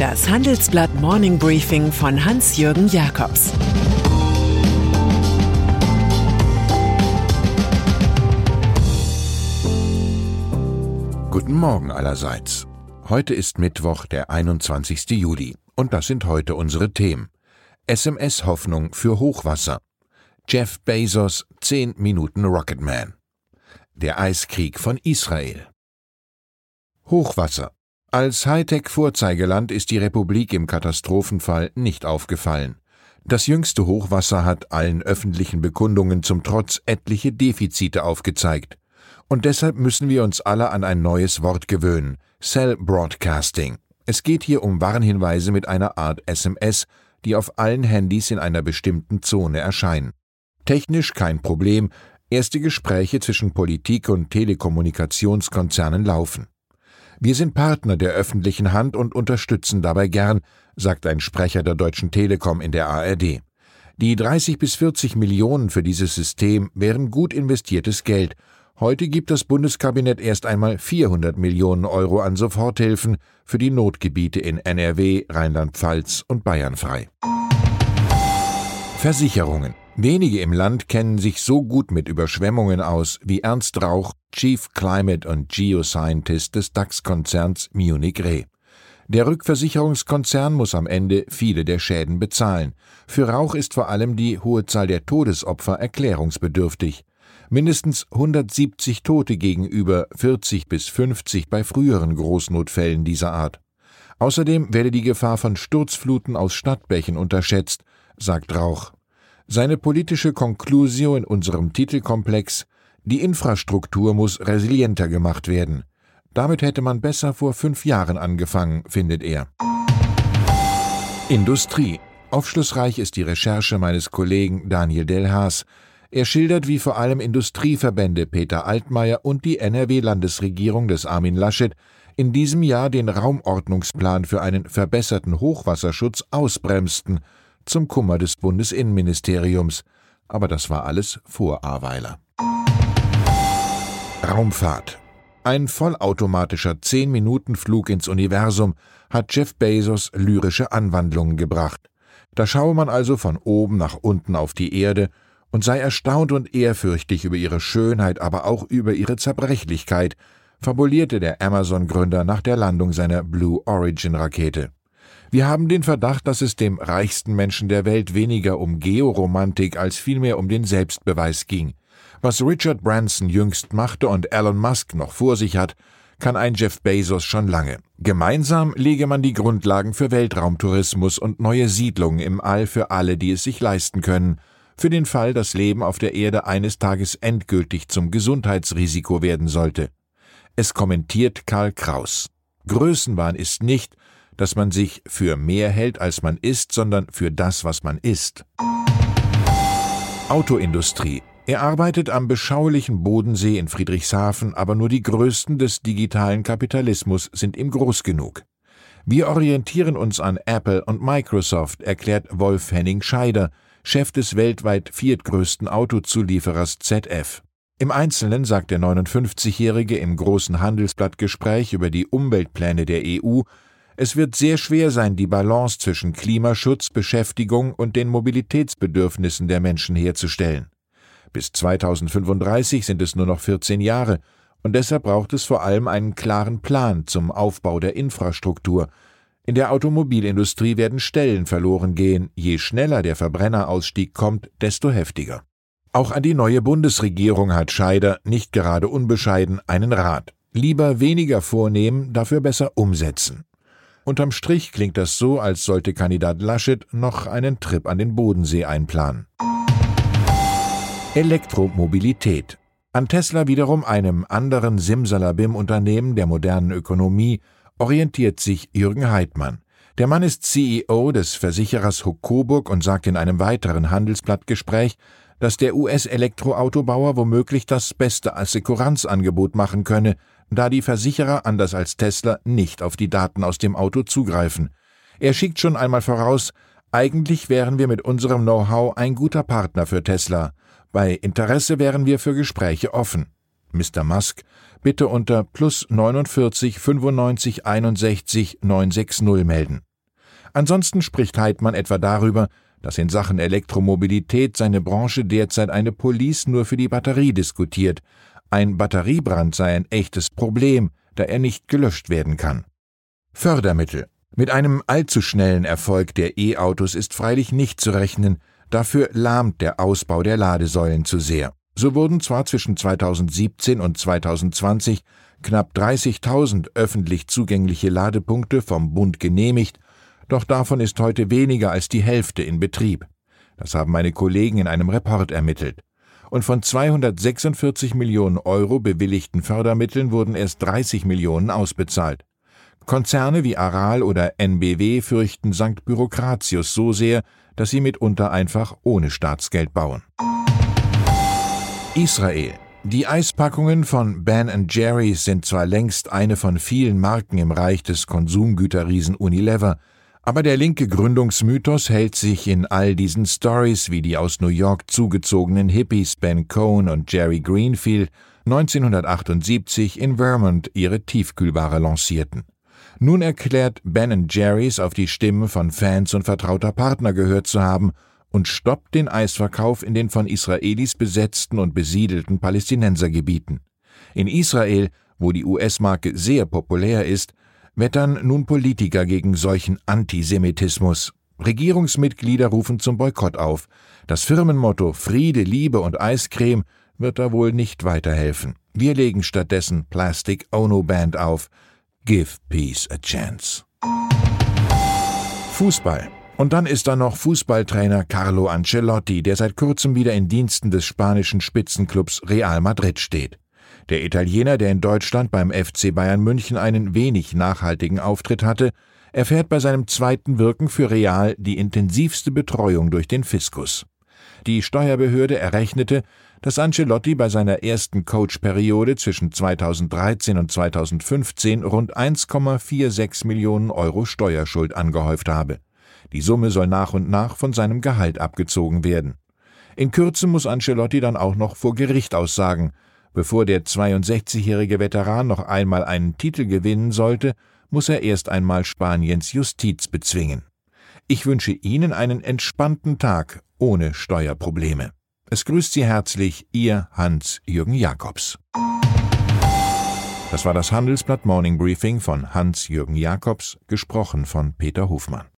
Das Handelsblatt Morning Briefing von Hans-Jürgen Jakobs Guten Morgen allerseits. Heute ist Mittwoch, der 21. Juli. Und das sind heute unsere Themen. SMS-Hoffnung für Hochwasser. Jeff Bezos 10 Minuten Rocketman. Der Eiskrieg von Israel. Hochwasser. Als Hightech-Vorzeigeland ist die Republik im Katastrophenfall nicht aufgefallen. Das jüngste Hochwasser hat allen öffentlichen Bekundungen zum Trotz etliche Defizite aufgezeigt. Und deshalb müssen wir uns alle an ein neues Wort gewöhnen: Cell Broadcasting. Es geht hier um Warnhinweise mit einer Art SMS, die auf allen Handys in einer bestimmten Zone erscheinen. Technisch kein Problem, erste Gespräche zwischen Politik und Telekommunikationskonzernen laufen. Wir sind Partner der öffentlichen Hand und unterstützen dabei gern, sagt ein Sprecher der Deutschen Telekom in der ARD. Die 30 bis 40 Millionen für dieses System wären gut investiertes Geld. Heute gibt das Bundeskabinett erst einmal 400 Millionen Euro an Soforthilfen für die Notgebiete in NRW, Rheinland-Pfalz und Bayern frei. Versicherungen. Wenige im Land kennen sich so gut mit Überschwemmungen aus wie Ernst Rauch, Chief Climate und Geoscientist des DAX-Konzerns Munich Re. Der Rückversicherungskonzern muss am Ende viele der Schäden bezahlen. Für Rauch ist vor allem die hohe Zahl der Todesopfer erklärungsbedürftig. Mindestens 170 Tote gegenüber 40 bis 50 bei früheren Großnotfällen dieser Art. Außerdem werde die Gefahr von Sturzfluten aus Stadtbächen unterschätzt, sagt Rauch. Seine politische Konklusio in unserem Titelkomplex Die Infrastruktur muss resilienter gemacht werden. Damit hätte man besser vor fünf Jahren angefangen, findet er. Industrie. Aufschlussreich ist die Recherche meines Kollegen Daniel Delhaas. Er schildert, wie vor allem Industrieverbände Peter Altmaier und die NRW-Landesregierung des Armin Laschet in diesem Jahr den Raumordnungsplan für einen verbesserten Hochwasserschutz ausbremsten – zum Kummer des Bundesinnenministeriums, aber das war alles vor Aweiler. Raumfahrt. Ein vollautomatischer 10-Minuten-Flug ins Universum hat Jeff Bezos lyrische Anwandlungen gebracht. Da schaue man also von oben nach unten auf die Erde und sei erstaunt und ehrfürchtig über ihre Schönheit, aber auch über ihre Zerbrechlichkeit, fabulierte der Amazon-Gründer nach der Landung seiner Blue Origin-Rakete. Wir haben den Verdacht, dass es dem reichsten Menschen der Welt weniger um Georomantik als vielmehr um den Selbstbeweis ging. Was Richard Branson jüngst machte und Elon Musk noch vor sich hat, kann ein Jeff Bezos schon lange. Gemeinsam lege man die Grundlagen für Weltraumtourismus und neue Siedlungen im All für alle, die es sich leisten können, für den Fall, das Leben auf der Erde eines Tages endgültig zum Gesundheitsrisiko werden sollte. Es kommentiert Karl Kraus. Größenwahn ist nicht, dass man sich für mehr hält, als man ist, sondern für das, was man ist. Autoindustrie. Er arbeitet am beschaulichen Bodensee in Friedrichshafen, aber nur die Größten des digitalen Kapitalismus sind ihm groß genug. Wir orientieren uns an Apple und Microsoft, erklärt Wolf Henning Scheider, Chef des weltweit viertgrößten Autozulieferers ZF. Im Einzelnen sagt der 59-Jährige im großen Handelsblattgespräch über die Umweltpläne der EU, es wird sehr schwer sein, die Balance zwischen Klimaschutz, Beschäftigung und den Mobilitätsbedürfnissen der Menschen herzustellen. Bis 2035 sind es nur noch 14 Jahre, und deshalb braucht es vor allem einen klaren Plan zum Aufbau der Infrastruktur. In der Automobilindustrie werden Stellen verloren gehen, je schneller der Verbrennerausstieg kommt, desto heftiger. Auch an die neue Bundesregierung hat Scheider, nicht gerade unbescheiden, einen Rat. Lieber weniger vornehmen, dafür besser umsetzen. Unterm Strich klingt das so, als sollte Kandidat Laschet noch einen Trip an den Bodensee einplanen. Elektromobilität. An Tesla wiederum einem anderen Simsalabim-Unternehmen der modernen Ökonomie orientiert sich Jürgen Heidmann. Der Mann ist CEO des Versicherers Huck Coburg und sagt in einem weiteren Handelsblattgespräch, dass der US-Elektroautobauer womöglich das beste Assekuranzangebot machen könne, da die Versicherer anders als Tesla nicht auf die Daten aus dem Auto zugreifen. Er schickt schon einmal voraus, eigentlich wären wir mit unserem Know-how ein guter Partner für Tesla. Bei Interesse wären wir für Gespräche offen. Mr. Musk, bitte unter plus 49 95 61 960 melden. Ansonsten spricht Heidmann etwa darüber, dass in Sachen Elektromobilität seine Branche derzeit eine Police nur für die Batterie diskutiert. Ein Batteriebrand sei ein echtes Problem, da er nicht gelöscht werden kann. Fördermittel. Mit einem allzu schnellen Erfolg der E-Autos ist freilich nicht zu rechnen, dafür lahmt der Ausbau der Ladesäulen zu sehr. So wurden zwar zwischen 2017 und 2020 knapp 30.000 öffentlich zugängliche Ladepunkte vom Bund genehmigt, doch davon ist heute weniger als die Hälfte in Betrieb. Das haben meine Kollegen in einem Report ermittelt. Und von 246 Millionen Euro bewilligten Fördermitteln wurden erst 30 Millionen ausbezahlt. Konzerne wie Aral oder NBW fürchten St. Bürokratius so sehr, dass sie mitunter einfach ohne Staatsgeld bauen. Israel. Die Eispackungen von Ben Jerry's sind zwar längst eine von vielen Marken im Reich des Konsumgüterriesen Unilever, aber der linke Gründungsmythos hält sich in all diesen Stories wie die aus New York zugezogenen Hippies Ben Cohn und Jerry Greenfield 1978 in Vermont ihre Tiefkühlware lancierten. Nun erklärt Ben Jerry's auf die Stimme von Fans und vertrauter Partner gehört zu haben und stoppt den Eisverkauf in den von Israelis besetzten und besiedelten Palästinensergebieten. In Israel, wo die US-Marke sehr populär ist, wettern nun Politiker gegen solchen Antisemitismus. Regierungsmitglieder rufen zum Boykott auf. Das Firmenmotto Friede, Liebe und Eiscreme wird da wohl nicht weiterhelfen. Wir legen stattdessen Plastic Ono Band auf, Give Peace a Chance. Fußball. Und dann ist da noch Fußballtrainer Carlo Ancelotti, der seit kurzem wieder in Diensten des spanischen Spitzenclubs Real Madrid steht. Der Italiener, der in Deutschland beim FC Bayern München einen wenig nachhaltigen Auftritt hatte, erfährt bei seinem zweiten Wirken für Real die intensivste Betreuung durch den Fiskus. Die Steuerbehörde errechnete, dass Ancelotti bei seiner ersten Coachperiode zwischen 2013 und 2015 rund 1,46 Millionen Euro Steuerschuld angehäuft habe. Die Summe soll nach und nach von seinem Gehalt abgezogen werden. In Kürze muss Ancelotti dann auch noch vor Gericht aussagen. Bevor der 62-jährige Veteran noch einmal einen Titel gewinnen sollte, muss er erst einmal Spaniens Justiz bezwingen. Ich wünsche Ihnen einen entspannten Tag ohne Steuerprobleme. Es grüßt Sie herzlich Ihr Hans-Jürgen Jakobs. Das war das Handelsblatt Morning Briefing von Hans-Jürgen Jakobs, gesprochen von Peter Hofmann.